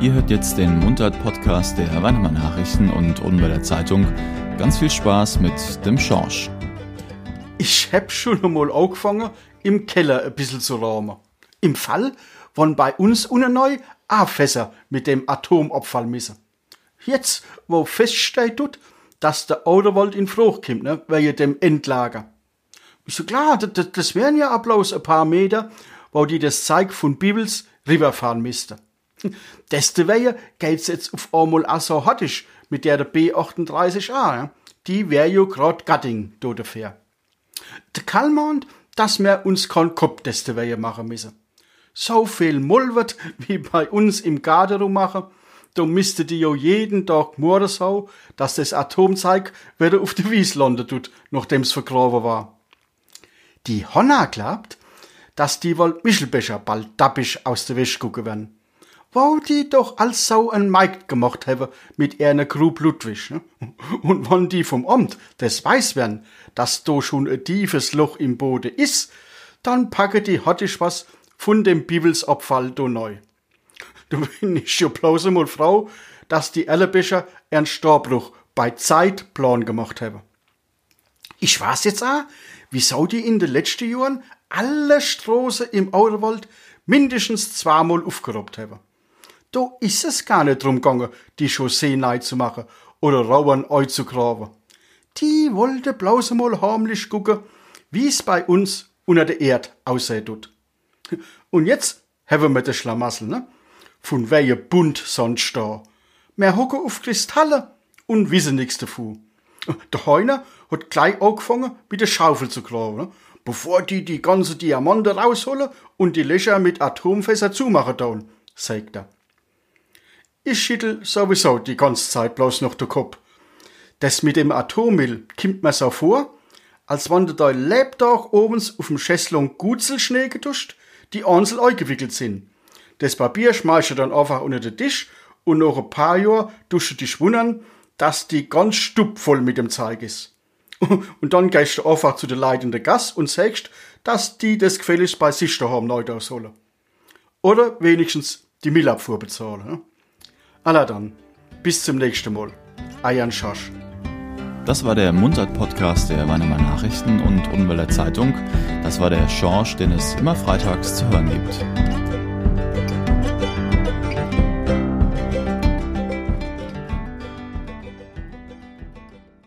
Ihr hört jetzt den Mundart-Podcast der Weinemann Nachrichten und Unweiler Zeitung. Ganz viel Spaß mit dem Schorsch. Ich hab schon einmal angefangen, im Keller ein bisschen zu räumen. Im Fall, wann bei uns unneu A-Fässer mit dem Atomabfall missen. Jetzt, wo feststeht tut, dass der Autowald in Frucht kommt, ne, wegen dem Endlager. Ich so, klar, das, das wären ja bloß ein paar Meter, wo die das Zeug von Bibels rüberfahren müsste. Deswegen geht's jetzt auf einmal auch so hottisch mit der B38A. Ja. Die wär jo grad Gatting, do dafür. Der Karl meint, dass wir uns kein Kopf deswegen machen müssen. So viel wird, wie bei uns im Garten machen, da müsste die jo jeden Tag morden so, dass das Atomzeug wieder auf die Wies landen tut, nachdem's vergraben war. Die Honna glaubt, dass die wohl Mischelbecher bald dappisch aus der Wäsche gucken werden wo die doch als so ein Maid gemacht haben mit einer Grub Ludwig. Ne? Und wenn die vom Amt das weiß werden, dass do schon ein tiefes Loch im Boden ist, dann packe die hottisch was von dem Bibelsabfall do neu. Du bin ich ja bloß einmal Frau, dass die Ellebecher einen Starbruch bei Zeitplan gemacht haben. Ich weiß jetzt auch, wieso die in den letzten Jahren alle Straßen im Auerwald mindestens zweimal aufgerobt haben. Da ist es gar nicht drum gegangen, die Chaussee neu zu machen oder Rauern graben. Die wollte bloß einmal heimlich gucken, wie's bei uns unter der Erd aussieht. Und jetzt haben wir de Schlamassel, ne? Von welche bunt sonst da. Mehr hocken auf Kristalle und wissen nix davon. Der Heuner hat gleich angefangen, mit der Schaufel zu graben, ne? bevor die die ganze Diamante rausholen und die Löcher mit Atomfässer zumachen tun, sagt er. Ich schüttel sowieso die ganze Zeit bloß noch den Kopf. Das mit dem Atommüll kommt mir so vor, als wenn du da Lebtag obens auf dem Schäslung Gutzelschnee getuscht, die Ansel eingewickelt sind. Das Papier schmeißt du dann einfach unter den Tisch und nach ein paar Jahren tust du dich wundern, dass die ganz stupvoll mit dem Zeug ist. Und dann gehst du einfach zu der Gas und sagst, dass die das gefälligst bei sich daheim neu sollen. Oder wenigstens die Müllabfuhr bezahlen. Alla dann, bis zum nächsten Mal. Ayan Schosch. Das war der Mundart-Podcast der Weinemann Nachrichten und Unweiler Zeitung. Das war der Schorsch, den es immer freitags zu hören gibt.